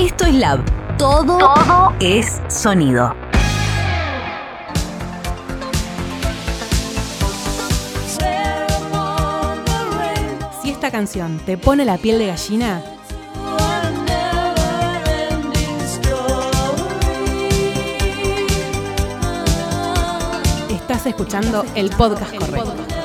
Esto es Lab. Todo, Todo es sonido. Si esta canción te pone la piel de gallina, estás escuchando el podcast correcto.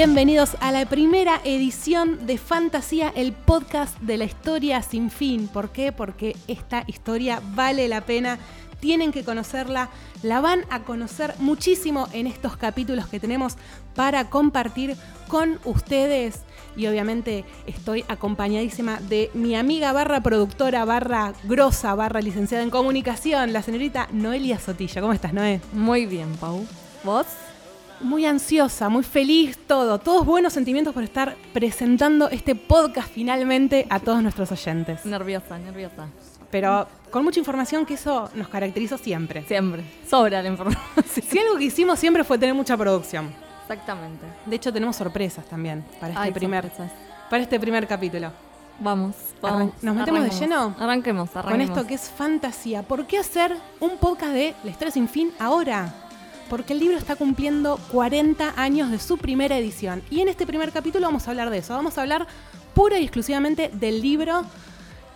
Bienvenidos a la primera edición de Fantasía, el podcast de la historia sin fin. ¿Por qué? Porque esta historia vale la pena, tienen que conocerla, la van a conocer muchísimo en estos capítulos que tenemos para compartir con ustedes. Y obviamente estoy acompañadísima de mi amiga barra productora, barra grosa, barra licenciada en comunicación, la señorita Noelia Sotillo. ¿Cómo estás, Noé? Muy bien, Pau. ¿Vos? Muy ansiosa, muy feliz, todo. Todos buenos sentimientos por estar presentando este podcast finalmente a todos nuestros oyentes. Nerviosa, nerviosa. Pero con mucha información que eso nos caracterizó siempre. Siempre. Sobra la información. Si algo que hicimos siempre fue tener mucha producción. Exactamente. De hecho, tenemos sorpresas también para este, primer, sorpresas. para este primer capítulo. Vamos, vamos. ¿nos metemos de lleno? Arranquemos, Con arranquemos. esto que es fantasía. ¿Por qué hacer un podcast de La historia sin fin ahora? Porque el libro está cumpliendo 40 años de su primera edición. Y en este primer capítulo vamos a hablar de eso. Vamos a hablar pura y exclusivamente del libro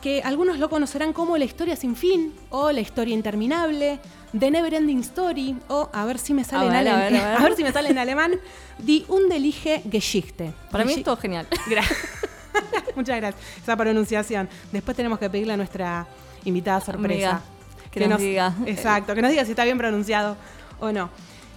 que algunos lo conocerán como La historia sin fin o La historia interminable, The Never Ending Story o a ver si me sale, A en, ver, a ver, a ver. si me sale en alemán, Die Undeliche Geschichte. Para mí es todo genial. Gra- Muchas gracias. Esa pronunciación. Después tenemos que pedirle a nuestra invitada sorpresa. Amiga, que nos diga. Exacto, que nos diga si está bien pronunciado o no.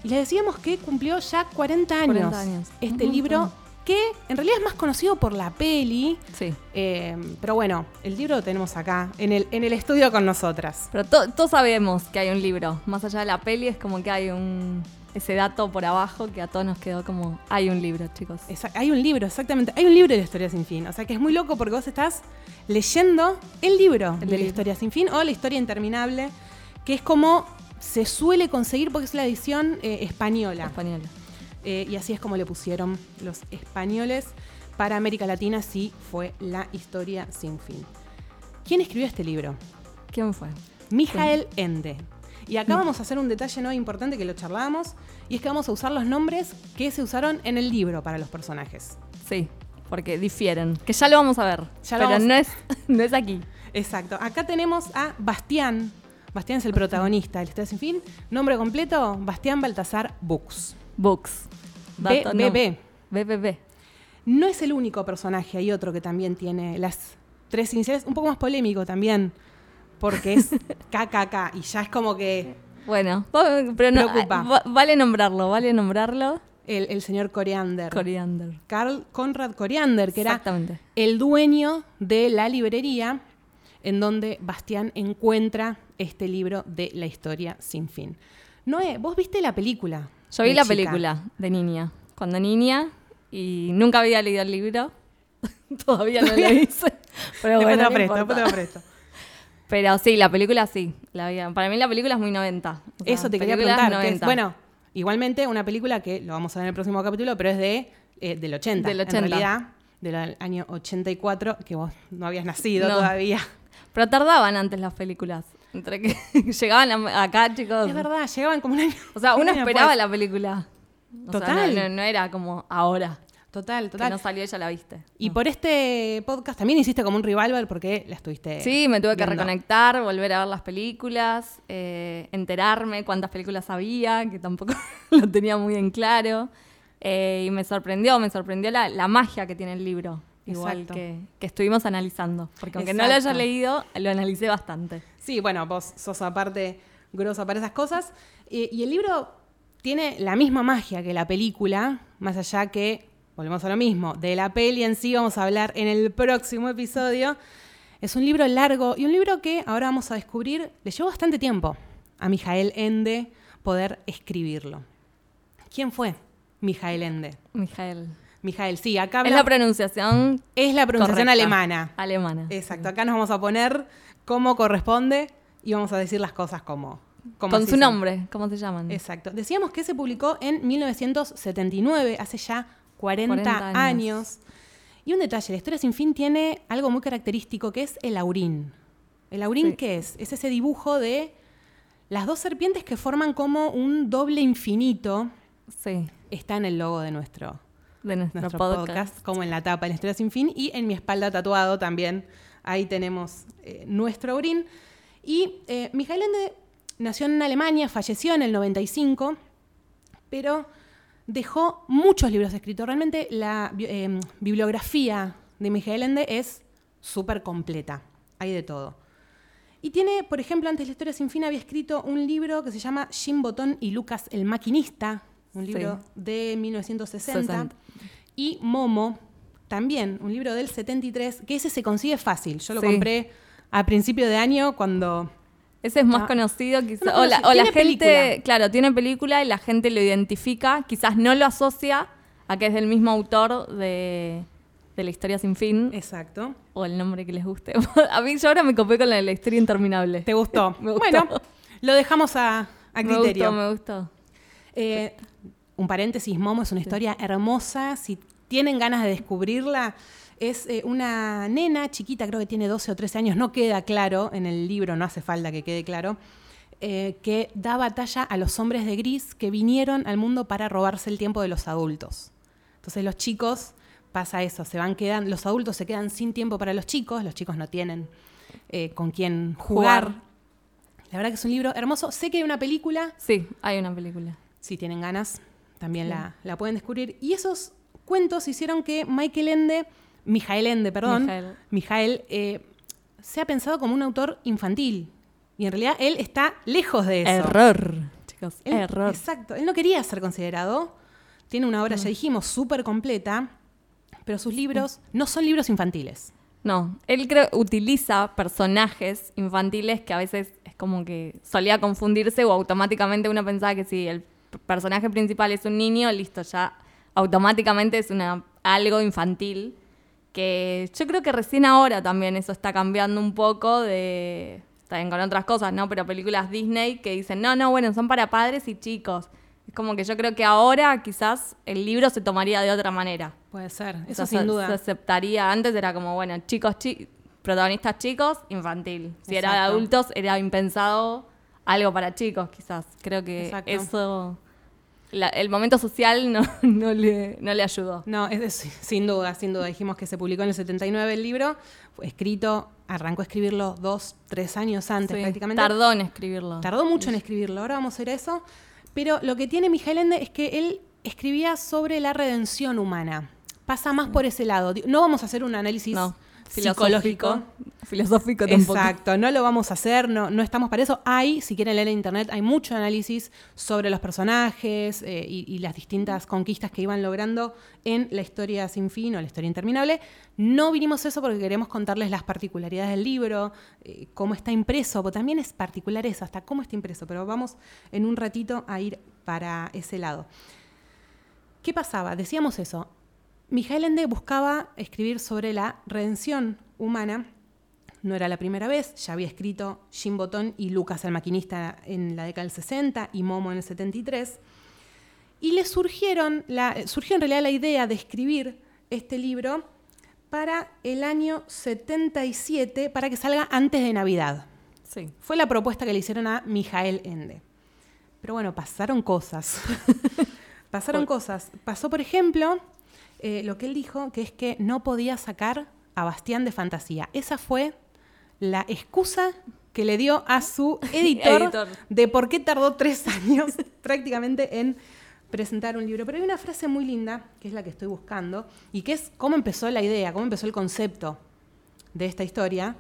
Y le decíamos que cumplió ya 40 años, 40 años. este libro, que en realidad es más conocido por la peli. Sí. eh, pero bueno, el libro lo tenemos acá, en el, en el estudio con nosotras. Pero to- todos sabemos que hay un libro. Más allá de la peli, es como que hay un. Ese dato por abajo que a todos nos quedó como. Hay un libro, chicos. Esa- hay un libro, exactamente. Hay un libro de la historia sin fin. O sea que es muy loco porque vos estás leyendo el libro El de la historia sin fin o la historia interminable, que es como se suele conseguir porque es la edición eh, española. Español. Eh, y así es como le pusieron los españoles. Para América Latina sí fue la historia sin fin. ¿Quién escribió este libro? ¿Quién fue? Mijael Ende. Y acá vamos a hacer un detalle no importante que lo charlábamos, y es que vamos a usar los nombres que se usaron en el libro para los personajes. Sí, porque difieren. Que ya lo vamos a ver. Ya pero vamos- no es, no es aquí. Exacto. Acá tenemos a Bastián. Bastián es el protagonista de la historia sin fin. Nombre completo, Bastián Baltasar. Books. B- Dato, no. BB. BBB. No es el único personaje, hay otro que también tiene las tres iniciales, un poco más polémico también, porque es KKK y ya es como que Bueno, pero no, Preocupa. va- vale nombrarlo, vale nombrarlo. el, el señor Coriander, Coriander. Carl Conrad Coriander, que era el dueño de la librería en donde Bastián encuentra este libro de la historia sin fin. Noé, vos viste la película. Yo vi la chica? película de niña, cuando niña, y nunca había leído el libro. Todavía no lo hice. Pero bueno, no presto, importa. te presto. Pero sí, la película sí. La vi- para mí la película es muy 90. O sea, Eso te quería preguntar. que es- 90. bueno, igualmente una película que lo vamos a ver en el próximo capítulo, pero es de eh, del 80. Del En 80. realidad, del año 84, que vos no habías nacido No. todavía. Pero tardaban antes las películas. Entre que llegaban acá, chicos. Es verdad, llegaban como un año. O sea, un uno esperaba la película. O sea, Total. no, no- no era como ahora. Total, Que total. no salió ya la viste. Y No. por este podcast también hiciste como un revival porque la estuviste. Sí, me tuve que reconectar, volver a ver las películas, eh, enterarme cuántas películas había, que tampoco lo tenía muy en claro. Eh, y me sorprendió, me sorprendió la, la magia que tiene el libro. Igual que, que estuvimos analizando. Porque aunque no lo haya leído, lo analicé bastante. Sí, bueno, vos sos aparte grosa para esas cosas. Y el libro tiene la misma magia que la película, más allá que, volvemos a lo mismo, de la peli en sí vamos a hablar en el próximo episodio. Es un libro largo y un libro que ahora vamos a descubrir, le llevó bastante tiempo a Mijael Ende poder escribirlo. ¿Quién fue Mijael Ende? Mijael. Mijael, sí, acá Es la pronunciación es la pronunciación correcta. alemana. Alemana. Exacto, acá nos vamos a poner como corresponde y vamos a decir las cosas como, como Con su son. nombre, ¿cómo se llaman? Exacto. Decíamos que se publicó en 1979, hace ya 40, 40 años. años. Y un detalle, la historia sin fin tiene algo muy característico que es el aurín. ¿El aurín Sí. qué es? Es ese dibujo de las dos serpientes que forman como un doble infinito. Sí, Está en el logo de nuestro, de nuestro, nuestro podcast. podcast. como en la tapa de la historia sin fin, y en mi espalda tatuado también. Ahí tenemos eh, nuestro aurín. Y eh, Mijael Ende nació en Alemania, falleció en el 95, pero dejó muchos libros escritos. Realmente la eh, bibliografía de Mijael Ende es súper completa, hay de todo. Y tiene, por ejemplo, antes de la historia sin fin había escrito un libro que se llama Jim Botón y Lucas el Maquinista, un Sí. libro de 1960. 60. Y Momo, también, un libro del 73, que ese se consigue fácil. Yo lo Sí. compré a principio de año cuando... Ese es más Ah. conocido, quizás. O la, o gente, película. claro, tiene película y la gente lo identifica, quizás no lo asocia a que es del mismo autor de, de La historia sin fin Exacto. o el nombre que les guste. a mí yo ahora me copé con la de La historia interminable. ¿Te gustó? Me gustó. Bueno, lo dejamos a, a me criterio. gustó, me gustó. Eh, un paréntesis, Momo es una historia hermosa. Si tienen ganas de descubrirla, es eh, una nena chiquita, creo que tiene 12 o 13 años, no queda claro en el libro, no hace falta que quede claro, eh, que da batalla a los hombres de gris que vinieron al mundo para robarse el tiempo de los adultos. Entonces los chicos pasa eso, se van quedando, los adultos se quedan sin tiempo para los chicos, los chicos no tienen eh, con quién jugar. Jugar. La verdad que es un libro hermoso. Sé que hay una película, Sí, hay una película. si tienen ganas, también la, la pueden descubrir. Y esos cuentos hicieron que Michael Ende, Mijael Ende, perdón, Mijael. Mijael, eh, sea pensado como un autor infantil. Y en realidad él está lejos de eso. Error, chicos, Él- error. Exacto. Él no quería ser considerado. Tiene una obra, ya dijimos, súper completa, pero sus libros no son libros infantiles. No, él creo utiliza personajes infantiles que a veces es como que solía confundirse o automáticamente uno pensaba que si el personaje principal es un niño, listo, ya automáticamente es una, algo infantil. Que yo creo que recién ahora también eso está cambiando un poco de. También con otras cosas, ¿no? Pero películas Disney que dicen, no, no, bueno, son para padres y chicos. Es como que yo creo que ahora quizás el libro se tomaría de otra manera. Puede ser, O eso sea, sin se- duda. Se aceptaría. Antes era como, bueno, chicos, chi- protagonistas chicos, infantil. Si era de adultos, era impensado algo para chicos, quizás. Creo que Exacto. eso. La- el momento social no, no, le, no le ayudó. No, es, sin duda, sin duda. Dijimos que se publicó en el 79 el libro, fue escrito, arrancó a escribirlo dos, tres años antes Sí, prácticamente. Tardó en escribirlo. Tardó mucho en escribirlo, ahora vamos a a eso. Pero lo que tiene Miguel Ende es que él escribía sobre la redención humana. Pasa más por ese lado. No vamos a hacer un análisis No, psicológico. filosófico. Tampoco. Exacto, no lo vamos a hacer, no, no estamos para eso. Hay, si quieren leer en internet, hay mucho análisis sobre los personajes eh, y, y las distintas conquistas que iban logrando en la historia sin fin o la historia interminable. No vinimos a eso porque queremos contarles las particularidades del libro, eh, cómo está impreso, porque también es particular eso, hasta cómo está impreso, pero vamos en un ratito a ir para ese lado. ¿Qué pasaba? Decíamos eso. Mijael Ende buscaba escribir sobre la redención humana. No era la primera vez, ya había escrito Jim Botón y Lucas el maquinista en la década del 60 y Momo en el 73. Y le surgieron la, surgió en realidad la idea de escribir este libro para el año 77, para que salga antes de Navidad. Sí. Fue la propuesta que le hicieron a Mijael Ende. Pero bueno, pasaron cosas. pasaron cosas. Pasó, por ejemplo, eh, lo que él dijo, que es que no podía sacar a Bastián de fantasía. Esa fue la excusa que le dio a su editor, Editor. de por qué tardó tres años prácticamente en presentar un libro. Pero hay una frase muy linda, que es la que estoy buscando, y que es cómo empezó la idea, cómo empezó el concepto de esta historia,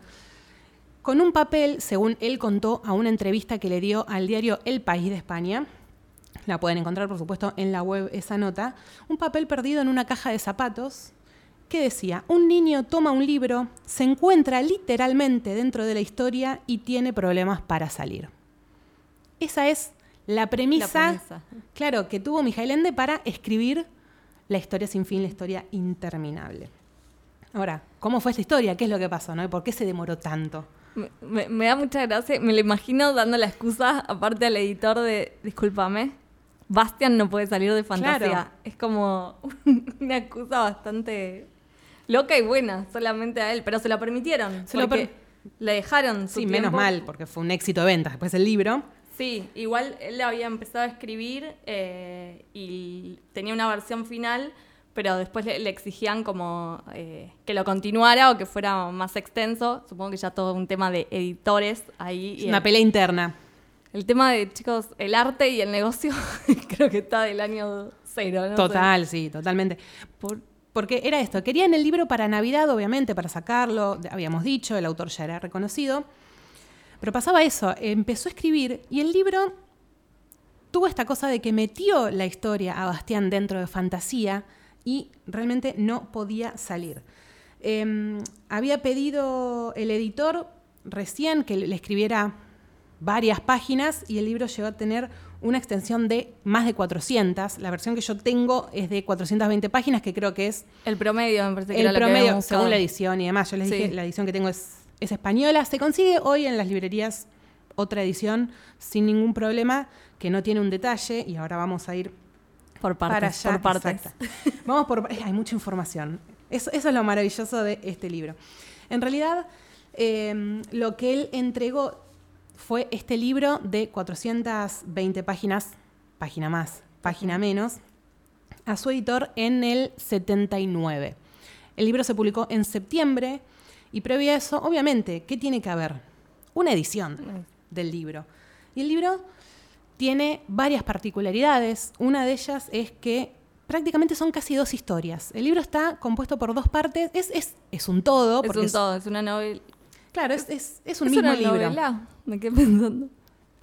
con un papel, según él contó a una entrevista que le dio al diario El País de España, la pueden encontrar por supuesto en la web esa nota, un papel perdido en una caja de zapatos que decía, un niño toma un libro, se encuentra literalmente dentro de la historia y tiene problemas para salir. Esa es la premisa, La premisa. claro, que tuvo Mijael Ende para escribir la historia sin fin, la historia interminable. Ahora, ¿cómo fue esta historia? ¿Qué es lo que pasó? ¿no? ¿Y por qué se demoró tanto? Me, me- me da mucha gracia, me lo imagino dando la excusa, aparte al editor de, discúlpame, Bastian no puede salir de fantasía. Claro. Es como una excusa bastante loca y buena, solamente a él, pero se lo permitieron. Se lo per- le dejaron su Sí, menos mal, porque fue un éxito de ventas después el libro. Sí, igual él había empezado a escribir eh, y tenía una versión final, pero después le, le exigían como eh, que lo continuara o que fuera más extenso. Supongo que ya todo un tema de editores ahí. Es y una el, pelea interna. El tema de, chicos, el arte y el negocio creo que está del año cero. ¿no? Total, sí, totalmente. Por- porque era esto, querían el libro para Navidad, obviamente, para sacarlo, habíamos dicho, el autor ya era reconocido. Pero pasaba eso, empezó a escribir y el libro tuvo esta cosa de que metió la historia a Bastián dentro de fantasía y realmente no podía salir. Eh, había pedido el editor recién que le escribiera varias páginas y el libro llegó a tener una extensión de más de 400. La versión que yo tengo es de 420 páginas, que creo que es El promedio, me parece que el era lo que promedio, según la edición y demás. Yo les Sí. dije, la edición que tengo es, es española. Se consigue hoy en las librerías otra edición sin ningún problema, que no tiene un detalle, y ahora vamos a ir Por para partes, allá. por partes. Vamos por Hay mucha información. Eso, eso es lo maravilloso de este libro. En realidad, eh, lo que él entregó fue este libro de 420 páginas, página más, página menos, a su editor en el 79. El libro se publicó en septiembre y previo a eso, obviamente, ¿qué tiene que haber? Una edición del libro. Y el libro tiene varias particularidades. Una de ellas es que prácticamente son casi dos historias. El libro está compuesto por dos partes. Es, es, es un todo. Es un todo, es una novela. Claro, es, es, es un ¿Es mismo una libro. novela? Me quedé pensando.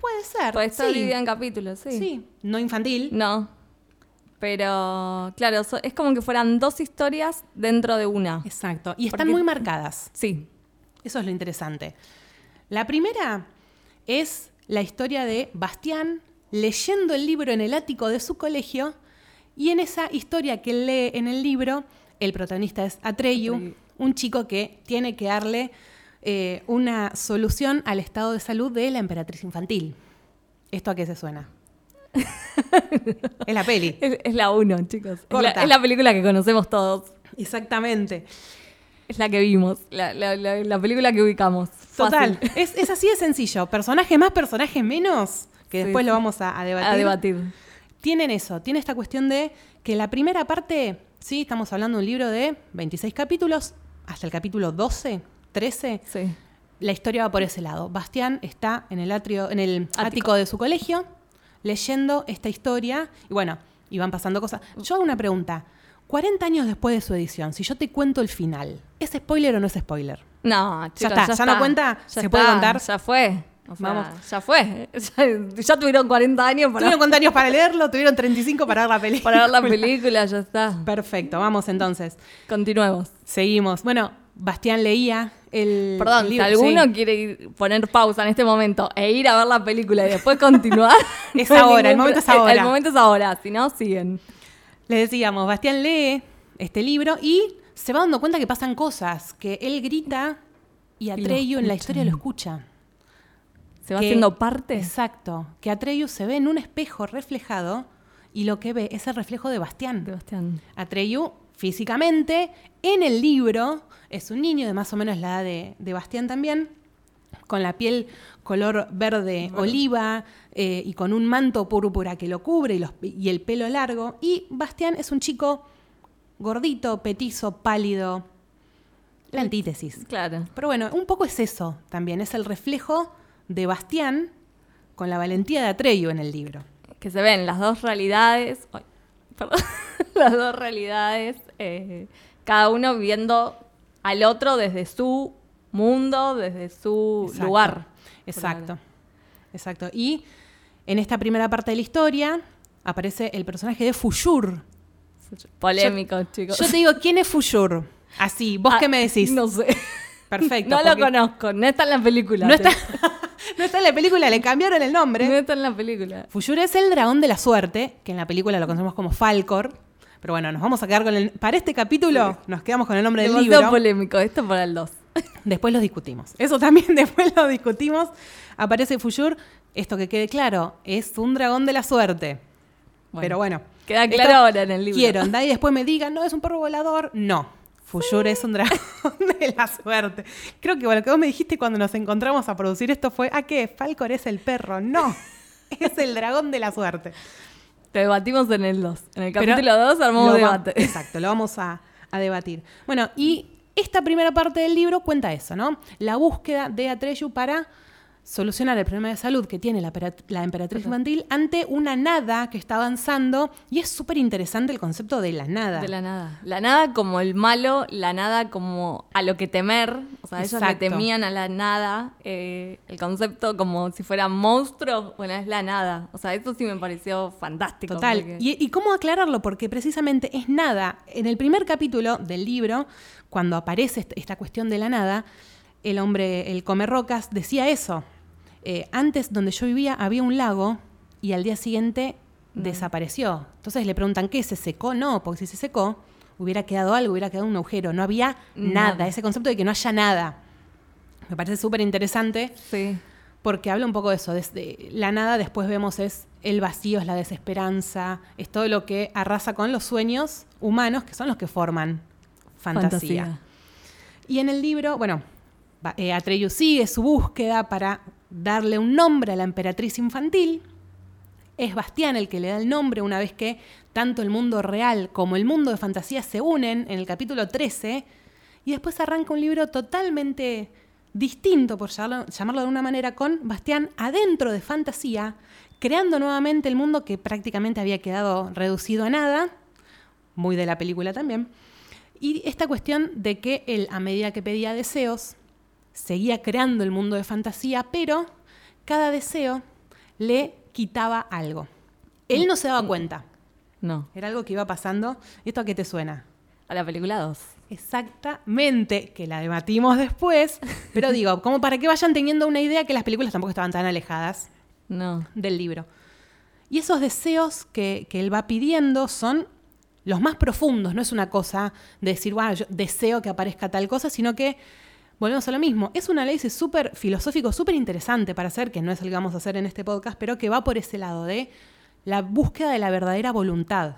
Puede ser. Puede estar sí. dividida en capítulos, sí. Sí, no infantil. No. Pero, claro, es como que fueran dos historias dentro de una. Exacto. Y están Porque- muy marcadas. Sí. Eso es lo interesante. La primera es la historia de Bastián leyendo el libro en el ático de su colegio y en esa historia que lee en el libro, el protagonista es Atreyu, Atreyu. un chico que tiene que darle eh, una solución al estado de salud de la emperatriz infantil. ¿Esto a qué se suena? es la peli. Es, es la uno, chicos. Es la, es la película que conocemos todos. Exactamente. Es la que vimos. La, la- la- la película que ubicamos. Total. Es, es así de sencillo. Personaje más, personaje menos, que Sí, después sí. lo vamos a, a debatir. A debatir. Tienen eso, tiene esta cuestión de que la primera parte, sí, estamos hablando de un libro de 26 capítulos, hasta el capítulo 12, 13, Sí. la historia va por ese lado. Bastián está en el atrio, en el ático, Ático. de su colegio, leyendo esta historia, y bueno, y van pasando cosas. Yo hago una pregunta. 40 años después de su edición, si yo te cuento el final, ¿es spoiler o no es spoiler? No, chicos, está, ya no cuenta, se puede contar. Ya fue. O sea, Vamos. Ya fue. Ya, ya tuvieron 40 años para, Tuvieron 40 años para leerlo, tuvieron 35 para ver la película. para ver la película, ya está. Perfecto, vamos entonces. Continuemos. Seguimos. Bueno, Bastián leía el. Perdón, el si alguno sí. quiere ir- poner pausa en este momento e ir a ver la película y después continuar. Es no ahora, el momento es ahora. El momento es ahora, si no, siguen. Le decíamos, Bastián lee este libro y se va dando cuenta que pasan cosas, que él grita y Atreyu en la historia lo escucha. Se va Que- haciendo parte. Exacto. Que Atreyu se ve en un espejo reflejado y lo que ve es el reflejo de Bastián. Sebastián. Atreyu, físicamente, en el libro, es un niño de más o menos la edad de, de Bastián también, con la piel color verde oliva eh, y con un manto púrpura que lo cubre y, los- y el pelo largo. Y Bastián es un chico gordito, petizo, pálido. La antítesis. Claro. Pero bueno, un poco es eso también, es el reflejo de Bastián con la valentía de Atreyu en el libro. Que se ven las dos realidades. ay, perdón. las dos realidades. eh, cada uno viendo al otro desde su mundo, desde su Exacto. lugar. Exacto, exacto. Y en esta primera parte de la historia aparece el personaje de Fuyur. Polémico, chicos. Yo te digo, ¿quién es Fuyur? Así, ¿vos Ah, qué me decís? No sé. Perfecto. No lo conozco. No está en la película. No está, no está en la película, le cambiaron el nombre. No está en la película. Fuyur es el dragón de la suerte, que en la película lo conocemos como Falcor. Pero bueno, nos vamos a quedar con el. Para este capítulo nos quedamos con el nombre del libro. polémico. Esto para el 2. Después lo discutimos. Eso también después lo discutimos. Aparece Fuyur. Esto que quede claro, es un dragón de la suerte. Pero bueno. Queda claro ahora en el libro. Quiero, nadie después me diga, no, es un perro volador. No. Fuyur es un dragón de la suerte. Creo que bueno, lo que vos me dijiste cuando nos encontramos a producir esto fue, ¿a qué? Falcor es el perro. No. Es el dragón de la suerte. Te debatimos en el 2. En el capítulo 2 armamos lo un debate. Exacto, lo vamos a, a debatir. Bueno, y esta primera parte del libro cuenta eso, ¿no? La búsqueda de Atreyu para solucionar el problema de salud que tiene la, la emperatriz infantil ante una nada que está avanzando. Y es súper interesante el concepto de la nada. De la nada. La nada como el malo, la nada como a lo que temer. O sea, ellos le temían a la nada. eh, el concepto como si fuera monstruo, bueno, es la nada. O sea, eso sí me pareció fantástico. Total. porque- ¿Y, y cómo aclararlo? Porque precisamente es nada. En el primer capítulo del libro, cuando aparece est- esta cuestión de la nada, el hombre, el come rocas, decía eso. Eh, antes, donde yo vivía, había un lago y al día siguiente desapareció. Entonces le preguntan, ¿qué? ¿Se secó? No, porque si se secó, hubiera quedado algo, hubiera quedado un agujero. No había nada. Nada. Ese concepto de que no haya nada. Me parece súper interesante Sí. porque habla un poco de eso, desde la nada después vemos es el vacío, es la desesperanza, es todo lo que arrasa con los sueños humanos, que son los que forman fantasía. Y en el libro, bueno, eh, Atreyu sigue su búsqueda para darle un nombre a la emperatriz infantil. Es Bastián el que le da el nombre una vez que tanto el mundo real como el mundo de fantasía se unen en el capítulo 13 y después arranca un libro totalmente distinto, por llamarlo, de una manera, con Bastián adentro de fantasía, creando nuevamente el mundo que prácticamente había quedado reducido a nada, muy de la película también. Y esta cuestión de que él, a medida que pedía deseos, seguía creando el mundo de fantasía, pero cada deseo le quitaba algo. Él no se daba cuenta. No. Era algo que iba pasando. ¿Y esto a qué te suena? A la película 2. Exactamente, que la debatimos después, pero digo, como para que vayan teniendo una idea que las películas tampoco estaban tan alejadas No. del libro. Y esos deseos que, que él va pidiendo son los más profundos, no es una cosa de decir, bueno, yo deseo que aparezca tal cosa, sino que, volvemos a lo mismo, es un análisis súper filosófico, súper interesante para hacer, que no es el que vamos a hacer en este podcast, pero que va por ese lado de la búsqueda de la verdadera voluntad.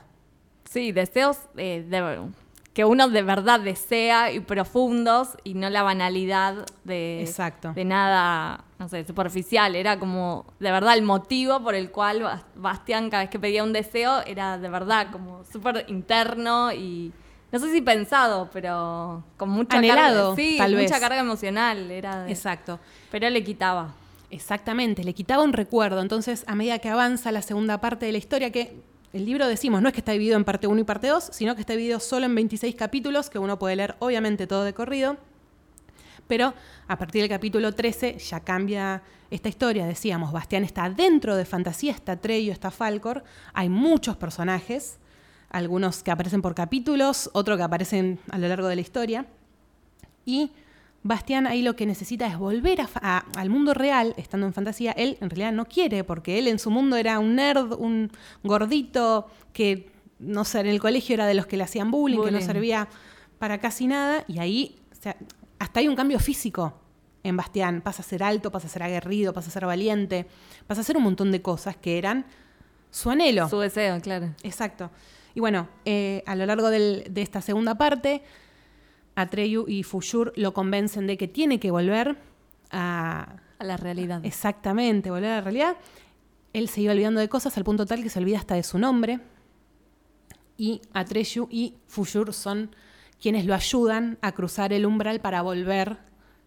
Sí, deseos eh, de- que uno de verdad desea y profundos y no la banalidad de, Exacto. de nada, no sé, superficial. Era como de verdad el motivo por el cual Bas- Bastián cada vez que pedía un deseo era de verdad como súper interno y no sé si pensado, pero con mucha Anhelado, carga, sí, tal mucha vez. carga emocional era de- Exacto. pero le quitaba. Exactamente, le quitaba un recuerdo. Entonces, a medida que avanza la segunda parte de la historia, que el libro decimos, no es que está dividido en parte 1 y parte 2, sino que está dividido solo en 26 capítulos, que uno puede leer obviamente todo de corrido. Pero a partir del capítulo 13 ya cambia esta historia. Decíamos, Bastián está dentro de fantasía, está Treyo, está Falcor. Hay muchos personajes, algunos que aparecen por capítulos, otros que aparecen a lo largo de la historia. Y Bastián ahí lo que necesita es volver a a- al mundo real, estando en fantasía. Él en realidad no quiere, porque él en su mundo era un nerd, un gordito que, no sé, en el colegio era de los que le hacían bullying, que no Bullying. servía para casi nada. Y ahí, o sea, hasta hay un cambio físico en Bastián. Pasa a ser alto, pasa a ser aguerrido, pasa a ser valiente, pasa a ser un montón de cosas que eran su anhelo. Su deseo, claro. Exacto. Y bueno, eh, a lo largo del- de esta segunda parte, Atreyu y Fuyur lo convencen de que tiene que volver a A la realidad. exactamente, volver a la realidad. Él se iba olvidando de cosas al punto tal que se olvida hasta de su nombre. y Atreyu y Fuyur son quienes lo ayudan a cruzar el umbral para volver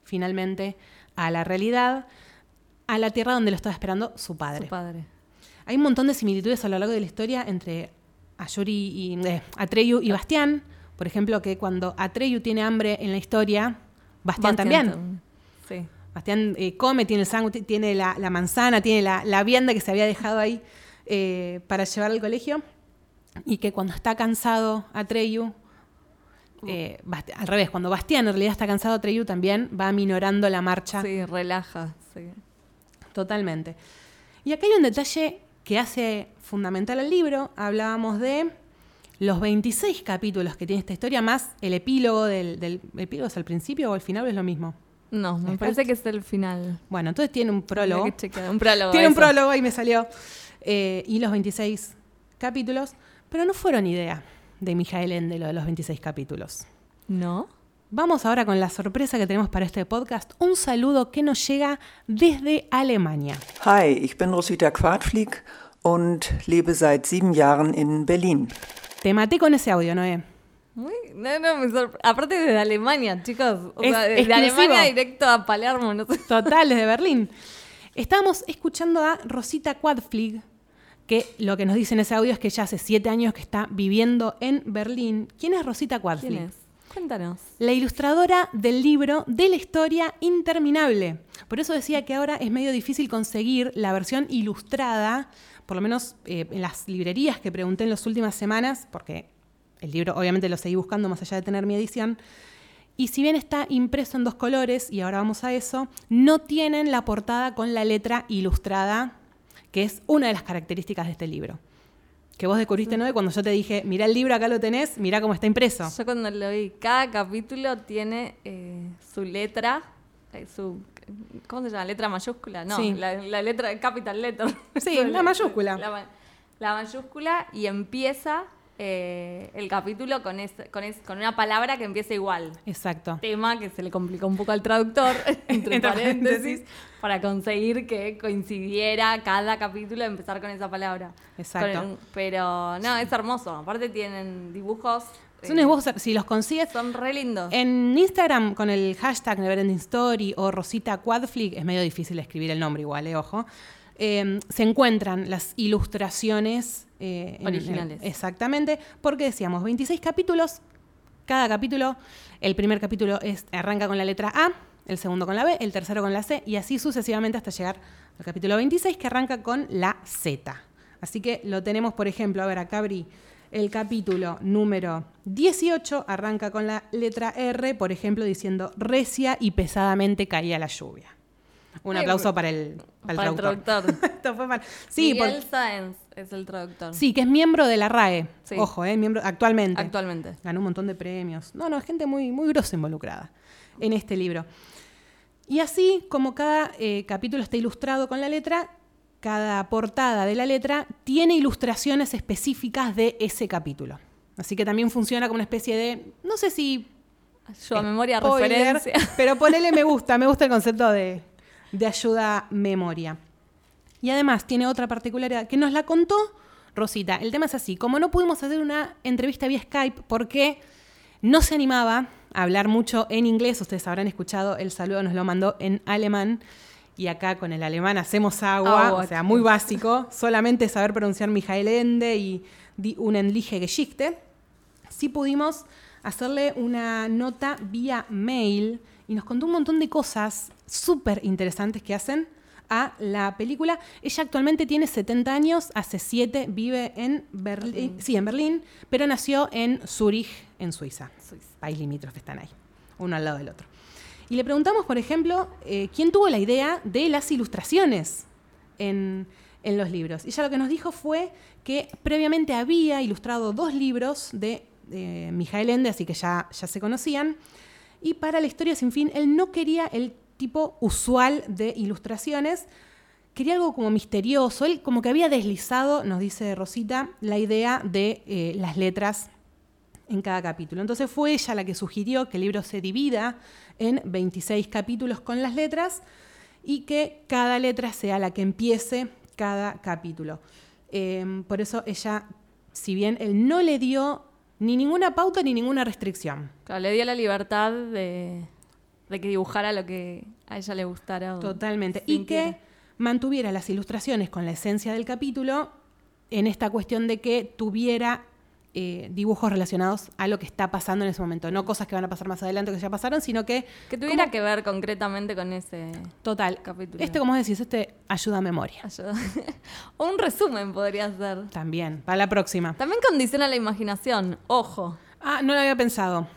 finalmente a la realidad, a la tierra donde lo estaba esperando su padre. Su padre. Hay un montón de similitudes a lo largo de la historia entre Ayuri y eh, Atreyu y Bastián. Por ejemplo, que cuando Atreyu tiene hambre en la historia, Bastián, también. tam- Sí. Bastián eh, come, tiene el sándwich, tiene la, la manzana, tiene la, la vianda que se había dejado ahí eh, para llevar al colegio. Y que cuando está cansado Atreyu, eh, al revés, cuando Bastián en realidad está cansado, Atreyu también va minorando la marcha Sí, relaja. Sí. Totalmente. Y acá hay un detalle que hace fundamental al libro. Hablábamos de los 26 capítulos que tiene esta historia, más el epílogo del, del ¿el epílogo es al principio o al final o es lo mismo. No, me parece que es el final. Bueno, entonces tiene un prólogo. Un prólogo. Tiene un prólogo y me salió. Eh, y los 26 capítulos, pero no fueron idea de Mijael Ende lo de los 26 capítulos. ¿No? Vamos ahora con la sorpresa que tenemos para este podcast. Un saludo que nos llega desde Alemania. Hi, ich bin Rosita Quartflieg und lebe seit sieben Jahren in Berlin. Te maté con ese audio, Noé. Muy, no, no, me Aparte desde Alemania, chicos. O Es sea, desde exclusivo. Alemania directo a Palermo, no sé. Total, desde Berlín. Estábamos escuchando a Rosita Quadflig, que lo que nos dice en ese audio es que ya hace siete años que está viviendo en Berlín. ¿Quién es Rosita Quadflig? ¿Quién es? Cuéntanos. La ilustradora del libro de la historia interminable. Por eso decía que ahora es medio difícil conseguir la versión ilustrada, por lo menos eh, en las librerías que pregunté en las últimas semanas, porque el libro obviamente lo seguí buscando más allá de tener mi edición. Y si bien está impreso en dos colores, y ahora vamos a eso, no tienen la portada con la letra ilustrada, que es una de las características de este libro. Que vos descubriste, ¿no? Cuando yo te dije, mirá el libro, acá lo tenés, mirá cómo está impreso. Yo cuando lo vi, cada capítulo tiene eh, su letra, eh, su... ¿Cómo se llama? ¿Letra mayúscula? No, Sí. la, la letra, capital letter. Sí, la mayúscula. La, ma- la mayúscula y empieza eh, el capítulo con, ese- con, es- con una palabra que empieza igual. Exacto. Tema que se le complicó un poco al traductor, entre, Entre paréntesis, para conseguir que coincidiera cada capítulo empezar con esa palabra. Exacto. Con- pero no, es hermoso. Aparte tienen dibujos. Son eh, dibujos, si los consigues son re lindos. en Instagram con el hashtag Neverending Story o Rosita Quadflick, es medio difícil escribir el nombre igual, eh, ojo. eh, se encuentran las ilustraciones eh, en- Originales. exactamente, porque decíamos 26 capítulos. Cada capítulo, el primer capítulo es, arranca con la letra A, el segundo con la B, el tercero con la C, y así sucesivamente hasta llegar al capítulo 26, que arranca con la Z. Así que lo tenemos, por ejemplo, a ver, acá abrí el capítulo número 18, arranca con la letra R, por ejemplo, diciendo recia y pesadamente caía la lluvia. Un aplauso para el, para el para el traductor. traductor. Esto fue mal. Sí, por- Miguel Sáenz es el traductor. sí, que es miembro de la RAE. Sí. Ojo, eh, miembro actualmente. Actualmente. Ganó un montón de premios. No, no, gente muy, muy grosa involucrada en este libro. Y así, como cada eh, capítulo está ilustrado con la letra, cada portada de la letra tiene ilustraciones específicas de ese capítulo. Así que también funciona como una especie de, no sé si Ayuda a memoria, spoiler, referencia. pero ponele me gusta, me gusta el concepto de, de ayuda memoria. Y además tiene otra particularidad que nos la contó Rosita. El tema es así, como no pudimos hacer una entrevista vía Skype porque no se animaba a hablar mucho en inglés, ustedes habrán escuchado, el saludo nos lo mandó en alemán. Y acá con el alemán hacemos agua, o sea, muy básico, solamente saber pronunciar Michael Ende y Die Unendliche Geschichte sí pudimos hacerle una nota vía mail y nos contó un montón de cosas súper interesantes que hacen a la película. Ella actualmente tiene 70 años, hace 7 vive en Berlín, sí, en Berlín, pero nació en Zurich, en Suiza. Suiza. País limítrofe están ahí, uno al lado del otro. Y le preguntamos, por ejemplo, eh, quién tuvo la idea de las ilustraciones en, en los libros. Y ella lo que nos dijo fue que previamente había ilustrado dos libros de eh, Mijael Ende, así que ya, ya se conocían. Y para la historia sin fin, él no quería el tipo usual de ilustraciones, quería algo como misterioso. Él como que había deslizado, nos dice Rosita, la idea de eh, las letras en cada capítulo. Entonces fue ella la que sugirió que el libro se divida en 26 capítulos con las letras y que cada letra sea la que empiece cada capítulo. Eh, por eso ella si bien él no le dio ni ninguna pauta ni ninguna restricción. Claro, le dio la libertad de, de que dibujara lo que a ella le gustara. o Totalmente. Y que mantuviera las ilustraciones con la esencia del capítulo en esta cuestión de que tuviera eh, dibujos relacionados a lo que está pasando en ese momento. No cosas que van a pasar más adelante que ya pasaron, sino que... Que tuviera como- que ver concretamente con ese Total. capítulo. Este, como decís, este ayuda a memoria. ayuda. o un resumen podría ser. También, para la próxima. También condiciona la imaginación, ojo. Ah, no lo había pensado.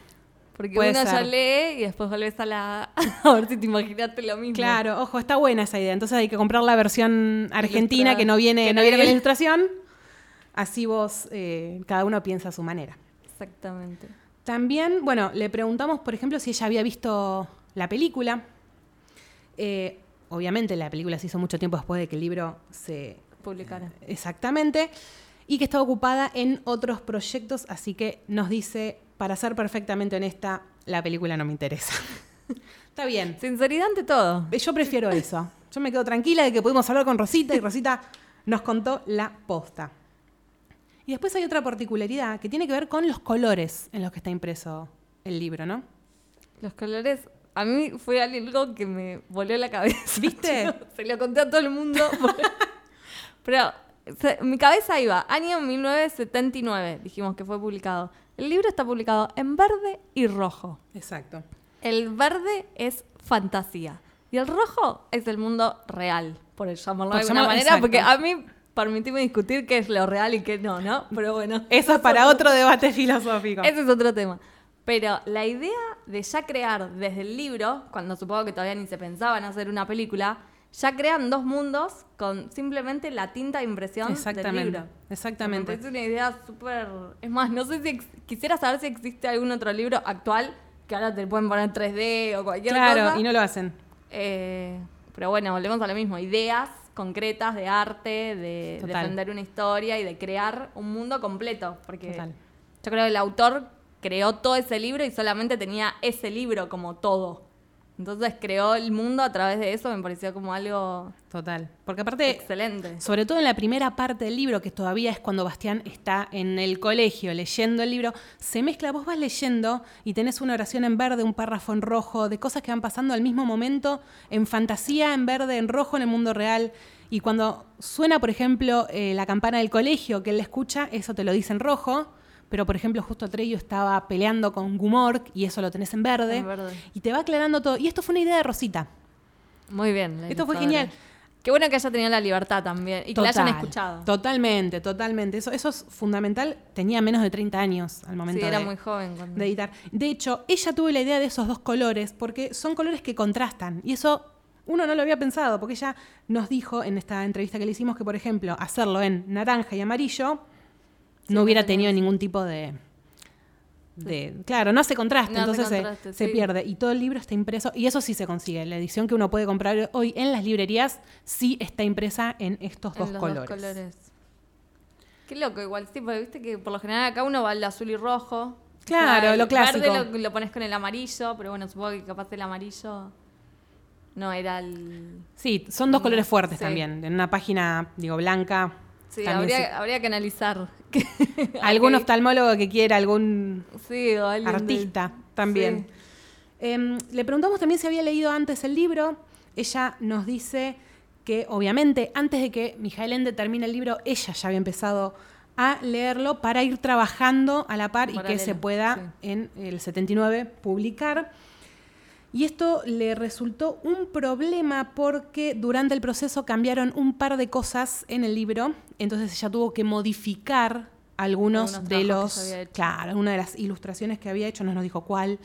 Porque Puede uno ya lee y después volvés a la. a ver si te imaginaste lo mismo. Claro, ojo, está buena esa idea. Entonces hay que comprar la versión argentina que no viene, Que no viene con ilustración. Así vos, eh, cada uno piensa a su manera. Exactamente. También, bueno, le preguntamos, por ejemplo, si ella había visto la película. Eh, obviamente la película se hizo mucho tiempo después de que el libro se... Publicara. Exactamente. Y que estaba ocupada en otros proyectos, así que nos dice, para ser perfectamente honesta, la película no me interesa. Está bien. Sinceridad ante todo. Yo prefiero eso. Yo me quedo tranquila de que pudimos hablar con Rosita y Rosita nos contó la posta. Y después hay otra particularidad que tiene que ver con los colores en los que está impreso el libro, ¿no? Los colores. A mí fue algo que me voló la cabeza. ¿Viste? Yo Se lo conté a todo el mundo. Pero se- mi cabeza iba. Año 1979, dijimos que fue publicado. El libro está publicado en verde y rojo. Exacto. El verde es fantasía. Y el rojo es el mundo real, por llamarlo Por de alguna manera, exacto. porque a mí permitime discutir qué es lo real y qué no, ¿no? Pero bueno. Eso es para otro debate filosófico. Ese es otro tema. Pero la idea de ya crear desde el libro, cuando supongo que todavía ni se pensaba en hacer una película, ya crean dos mundos con simplemente la tinta de impresión del libro. Exactamente. Me parece una idea súper... Es más, no sé si ex- quisiera saber si existe algún otro libro actual que ahora te pueden poner 3D o cualquier Claro, cosa. y no lo hacen. Eh, pero bueno, volvemos a lo mismo. Ideas concretas de arte, de Total. defender una historia y de crear un mundo completo. Porque Total. yo creo que el autor creó todo ese libro y solamente tenía ese libro como todo. Entonces creó el mundo a través de eso, me pareció como algo Total. Porque aparte, excelente. sobre todo en la primera parte del libro, que todavía es cuando Bastián está en el colegio leyendo el libro, se mezcla, vos vas leyendo y tenés una oración en verde, un párrafo en rojo, de cosas que van pasando al mismo momento, en fantasía, en verde, en rojo, en el mundo real. Y cuando suena, por ejemplo, eh, la campana del colegio que él escucha, eso te lo dice en rojo. Pero, por ejemplo, justo Treyo estaba peleando con Gumork y eso lo tenés en verde. En verde. Y te va aclarando todo. Y esto fue una idea de Rosita. Muy bien. la Esto fue genial. Qué bueno que haya tenido la libertad también y que la hayan escuchado. Totalmente, totalmente. Eso, eso es fundamental. Tenía menos de 30 años al momento Sí, era de, muy joven cuando... de editar. De hecho, ella tuvo la idea de esos dos colores porque son colores que contrastan. Y eso uno no lo había pensado, porque ella nos dijo en esta entrevista que le hicimos que, por ejemplo, hacerlo en naranja y amarillo Sí, no hubiera tenido ningún tipo de... de- claro, no hace contraste, No entonces se- contraste, se, sí. pierde. Y todo el libro está impreso, y eso sí se consigue. La edición que uno puede comprar hoy en las librerías sí está impresa en estos En dos los colores. dos colores. Qué loco, igual, sí, porque viste que por lo general acá uno va al azul y rojo. Claro, lo clásico. verde lo, lo pones con el amarillo, pero bueno, supongo que capaz el amarillo no era el... Sí, son dos colores fuertes sí. también. En una página, digo, blanca. Sí, habría, habría que analizar. Algún oftalmólogo que quiera, algún Sí, o alguien de- artista también. Sí. Em, le preguntamos también si había leído antes el libro. Ella nos dice que, obviamente, antes de que Mijael Ende termine el libro, ella ya había empezado a leerlo para ir trabajando a la par y que se pueda sí. en el 79 publicar. Y esto le resultó un problema porque durante el proceso cambiaron un par de cosas en el libro, entonces ella tuvo que modificar algunos, Algunos de los, claro, alguna de las ilustraciones que había hecho, no nos dijo cuál.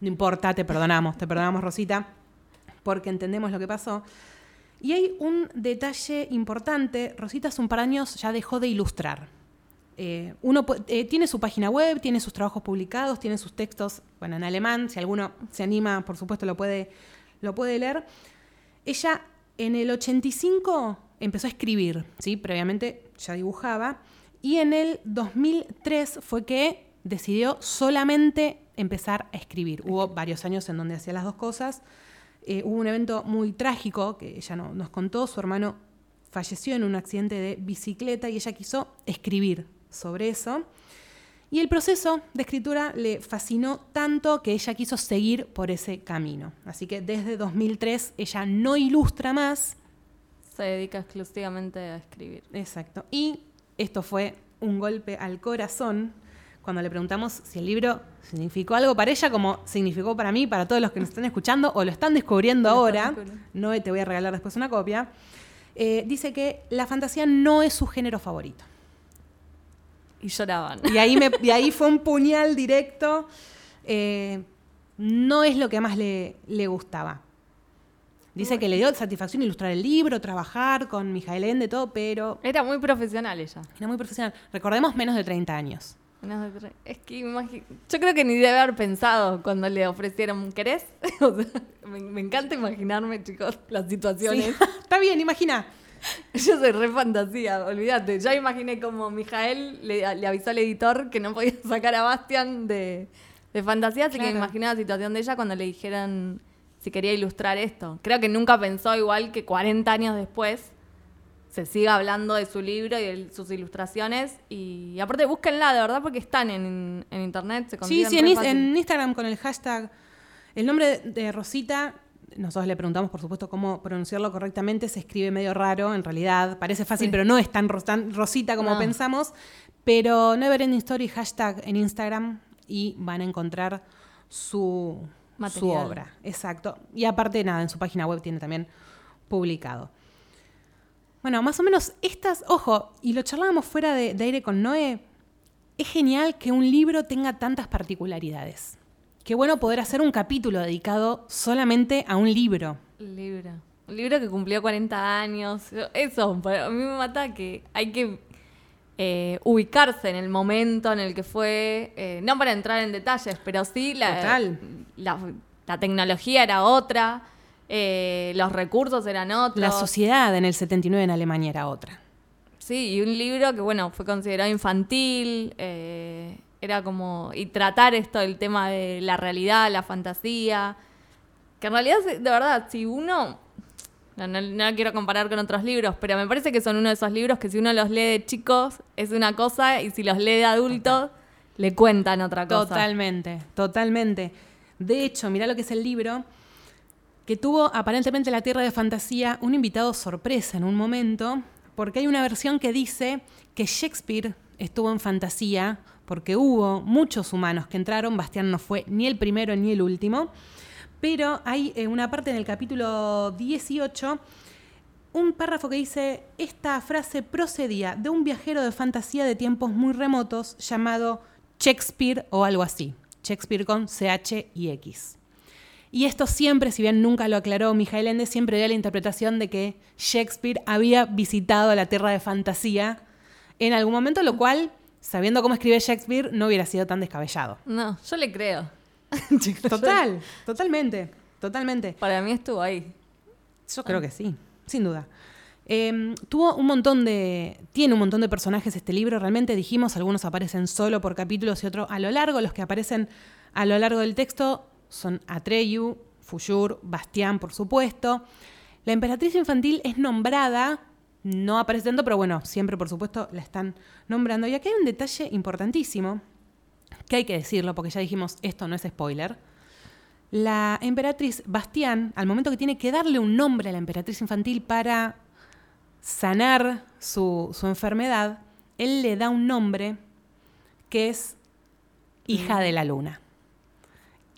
No importa, te perdonamos, te perdonamos Rosita, porque entendemos lo que pasó. Y hay un detalle importante, Rosita hace un par de años ya dejó de ilustrar. Eh, uno eh, tiene su página web, tiene sus trabajos publicados, tiene sus textos, bueno, en alemán, si alguno se anima, por supuesto lo puede, lo puede leer. Ella en el 85 empezó a escribir, ¿sí? previamente ya dibujaba, y en el 2003 fue que decidió solamente empezar a escribir. Hubo varios años en donde hacía las dos cosas. Eh, hubo un evento muy trágico que ella no- nos contó, su hermano falleció en un accidente de bicicleta y ella quiso escribir sobre eso. Y el proceso de escritura le fascinó tanto que ella quiso seguir por ese camino. Así que desde 2003 ella no ilustra más. Se dedica exclusivamente a escribir. Exacto. Y esto fue un golpe al corazón cuando le preguntamos si el libro significó algo para ella como significó para mí, para todos los que nos están escuchando o lo están descubriendo ahora. No te voy a regalar después una copia. Eh, dice que la fantasía no es su género favorito. Y lloraban. Y ahí, me, y ahí fue un puñal directo. Eh, no es lo que más le, le gustaba. Dice que le dio satisfacción ilustrar el libro, trabajar con Mijael Ende, todo, pero Era muy profesional ella. era muy profesional. Recordemos, menos de 30 años. Menos de tre- Es que imagi- yo creo que ni debe haber pensado cuando le ofrecieron, ¿querés? O sea, me, me encanta imaginarme, chicos, las Sí. situaciones. Está bien, imagina. Yo soy re fantasía, olvídate. Ya imaginé como Mijael le, le avisó al editor que no podía sacar a Bastian de, de fantasía, así que Claro. me imaginé la situación de ella cuando le dijeron si quería ilustrar esto. Creo que nunca pensó igual que 40 años después se siga hablando de su libro y de sus ilustraciones. Y, aparte, búsquenla, de verdad, porque están en, en internet, se Sí, sí, en, Instagram con el hashtag. El nombre de Rosita, nosotros le preguntamos, por supuesto, cómo pronunciarlo correctamente. Se escribe medio raro, en realidad. Parece fácil, Sí. pero no es tan, ros- tan Rosita como No. pensamos. Pero Neverending Story, hashtag en Instagram, y van a encontrar su, su obra. Exacto. Y aparte, nada, en su página web tiene también publicado. Bueno, más o menos estas, ojo, y lo charlábamos fuera de, de aire con Noé, es genial que un libro tenga tantas particularidades. Qué bueno poder hacer un capítulo dedicado solamente a un libro. Un libro. Un libro que cumplió 40 años. Eso, para mí me mata que hay que eh, ubicarse en el momento en el que fue. eh, no para entrar en detalles, pero sí la, la, la tecnología era otra, eh, los recursos eran otros. La sociedad en el 79 en Alemania era otra. Sí, y un libro que, bueno, fue considerado infantil, era como, y tratar esto del tema de la realidad, la fantasía, que en realidad, de verdad, si uno, no, no, quiero comparar con otros libros, pero me parece que son uno de esos libros que si uno los lee de chicos es una cosa y si los lee de adultos le cuentan otra cosa. Totalmente, totalmente. De hecho, mirá lo que es el libro, que tuvo aparentemente la Tierra de Fantasía un invitado sorpresa en un momento, porque hay una versión que dice que Shakespeare estuvo en fantasía, porque hubo muchos humanos que entraron, Bastián no fue ni el primero ni el último, pero hay eh, una parte en el capítulo 18 un párrafo que dice, esta frase procedía de un viajero de fantasía de tiempos muy remotos llamado Shakespeare o algo así. Shakespeare con CH y X. Y esto siempre, si bien nunca lo aclaró Mijael Ende, siempre dio la interpretación de que Shakespeare había visitado la tierra de fantasía en algún momento, lo cual, sabiendo cómo escribe Shakespeare, no hubiera sido tan descabellado. No, yo le creo. Total, totalmente, totalmente. Para mí estuvo ahí. Yo creo que sí, sin duda. Eh, tuvo un montón de. Tiene un montón de personajes este libro. Realmente dijimos, algunos aparecen solo por capítulos y otros a lo largo. Los que aparecen a lo largo del texto son Atreyu, Fuyur, Bastián, por supuesto. La emperatriz infantil es nombrada, no aparece tanto, pero bueno, siempre por supuesto la están nombrando. Y aquí hay un detalle importantísimo, que hay que decirlo, porque ya dijimos, esto no es spoiler. La emperatriz Bastián, al momento que tiene que darle un nombre a la emperatriz infantil para sanar su, su enfermedad, él le da un nombre que es hija de la luna.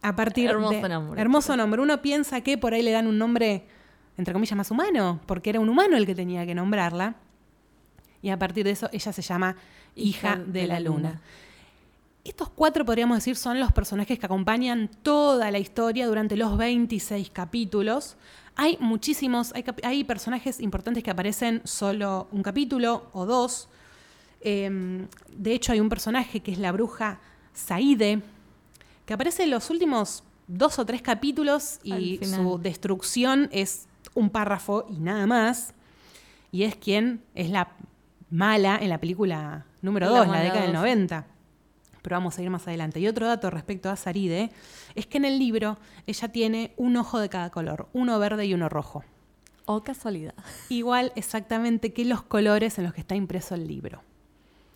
A partir Hermoso de, nombre. Hermoso nombre. Uno piensa que por ahí le dan un nombre, entre comillas, más humano, porque era un humano el que tenía que nombrarla. Y a partir de eso ella se llama hija, de, la luna. Estos cuatro, podríamos decir, son los personajes que acompañan toda la historia durante los 26 capítulos. Hay muchísimos, hay, hay personajes importantes que aparecen solo un capítulo o dos. Eh, de hecho, hay un personaje que es la bruja Saide, que aparece en los últimos dos o tres capítulos y su destrucción es un párrafo y nada más. Y es quien es la mala en la película número La 2, la mala década del dos. 90. Pero vamos a ir más adelante. Y otro dato respecto a Saride es que en el libro ella tiene un ojo de cada color, uno verde y uno rojo. O casualidad. Igual exactamente que los colores en los que está impreso el libro.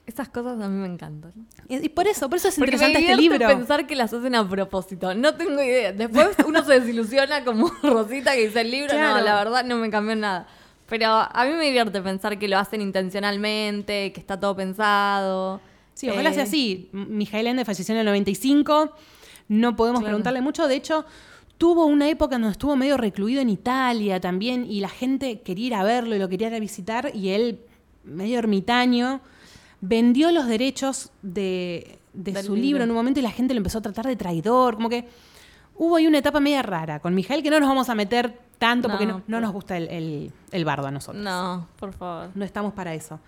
Esas cosas a mí me encantan. Y y por eso, por eso es Porque me interesante este libro. pensar que las hacen a propósito. No tengo idea. Después uno se desilusiona como Rosita que dice el libro. Claro. No, la verdad no me cambió nada. Pero a mí me divierte pensar que lo hacen intencionalmente, que está todo pensado. Sí, ojalá Eh, sea así. M- Mijael Ende falleció en el 95. No podemos Claro. preguntarle mucho. De hecho, tuvo una época donde estuvo medio recluido en Italia también y la gente quería ir a verlo y lo quería ir a visitar y él, medio ermitaño, vendió los derechos de, de su libro. libro en un momento y la gente lo empezó a tratar de traidor. Como que hubo ahí una etapa media rara con Mijael que no nos vamos a meter tanto porque No, no, no nos gusta el, el- el bardo a nosotros. No, por favor. No estamos para eso.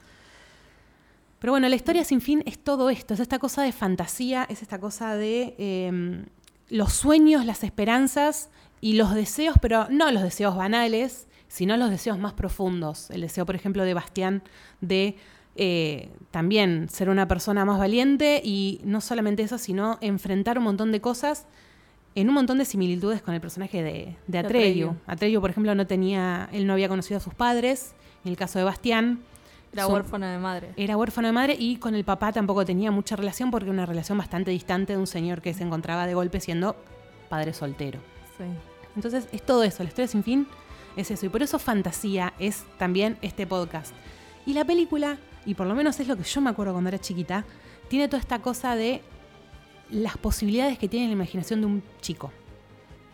Pero bueno, la historia sin fin es todo esto, es esta cosa de fantasía, es esta cosa de eh, los sueños, las esperanzas y los deseos, pero no los deseos banales, sino los deseos más profundos. El deseo, por ejemplo, de Bastián de eh, también ser una persona más valiente y no solamente eso, sino enfrentar un montón de cosas en un montón de similitudes con el personaje de, de Atreyu. Atreyu. Atreyu, por ejemplo, no tenía, él no había conocido a sus padres. En el caso de Bastián, Era huérfano de madre. era huérfano de madre y con el papá tampoco tenía mucha relación porque era una relación bastante distante de un señor que se encontraba de golpe siendo padre soltero. Sí. Entonces es todo eso, la historia sin fin es eso. Y por eso fantasía es también este podcast. Y la película, y por lo menos es lo que yo me acuerdo cuando era chiquita, tiene toda esta cosa de las posibilidades que tiene la imaginación de un chico.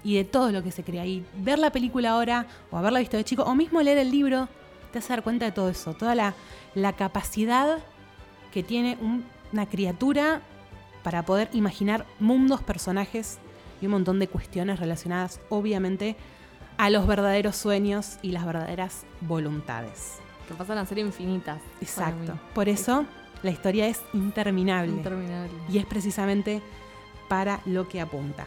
Y de todo lo que se crea. Y ver la película ahora, o haberla visto de chico, o mismo leer el libro, te hace dar cuenta de todo eso. Toda la, la capacidad que tiene un- una criatura para poder imaginar mundos, personajes y un montón de cuestiones relacionadas, obviamente, a los verdaderos sueños y las verdaderas voluntades. Que pasan a ser infinitas. Exacto. Por eso la historia es interminable. Interminable. Y es precisamente para lo que apunta.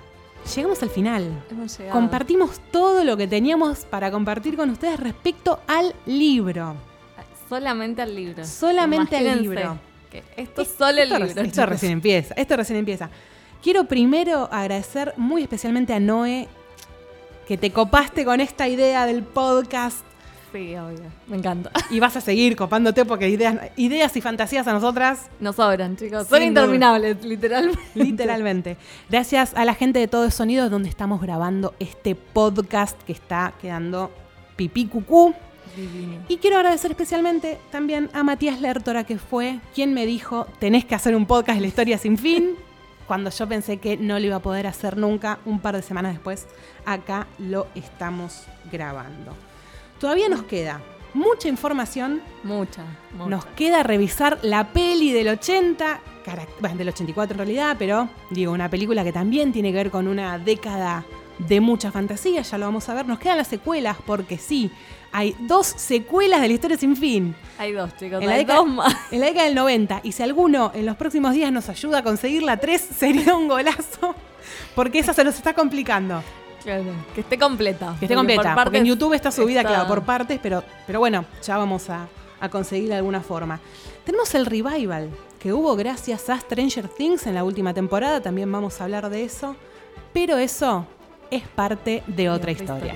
Llegamos al final. Hemos llegado. Compartimos todo lo que teníamos para compartir con ustedes respecto al libro. Solamente al libro. Solamente al libro. que esto es solo el Esto libro. Esto recién empieza. Esto recién empieza. Quiero primero agradecer muy especialmente a Noé que te copaste con esta idea del podcast Sí, obvio. Me encanta. y vas a seguir copándote porque ideas, ideas y fantasías a nosotras Nos sobran, chicos. Son interminables, literalmente. Literalmente. Gracias a la gente de Todo es Sonido donde estamos grabando este podcast que está quedando pipí cucú. Divino. Y quiero agradecer especialmente también a Matías Lertora, que fue quien me dijo, tenés que hacer un podcast de la historia sin fin, cuando yo pensé que no lo iba a poder hacer nunca, un par de semanas después, acá lo estamos grabando. Todavía nos queda mucha información, Mucha, mucha. nos queda revisar la peli del 80, cara- bueno, del 84 en realidad, pero digo, una película que también tiene que ver con una década de mucha fantasía, ya lo vamos a ver. Nos quedan las secuelas, porque sí, hay dos secuelas de la historia sin fin. Hay dos, chicos. En la, década, dos más. en la década del 90. Y si alguno en los próximos días nos ayuda a conseguir la 3, sería un golazo, porque esa se nos está complicando. Claro. Que esté completa. Que esté Porque por completa, porque en YouTube está subida, está- claro, por partes, pero, pero bueno, ya vamos a, a conseguirla de alguna forma. Tenemos el revival que hubo gracias a Stranger Things en la última temporada, también vamos a hablar de eso, pero eso es parte de otra historia.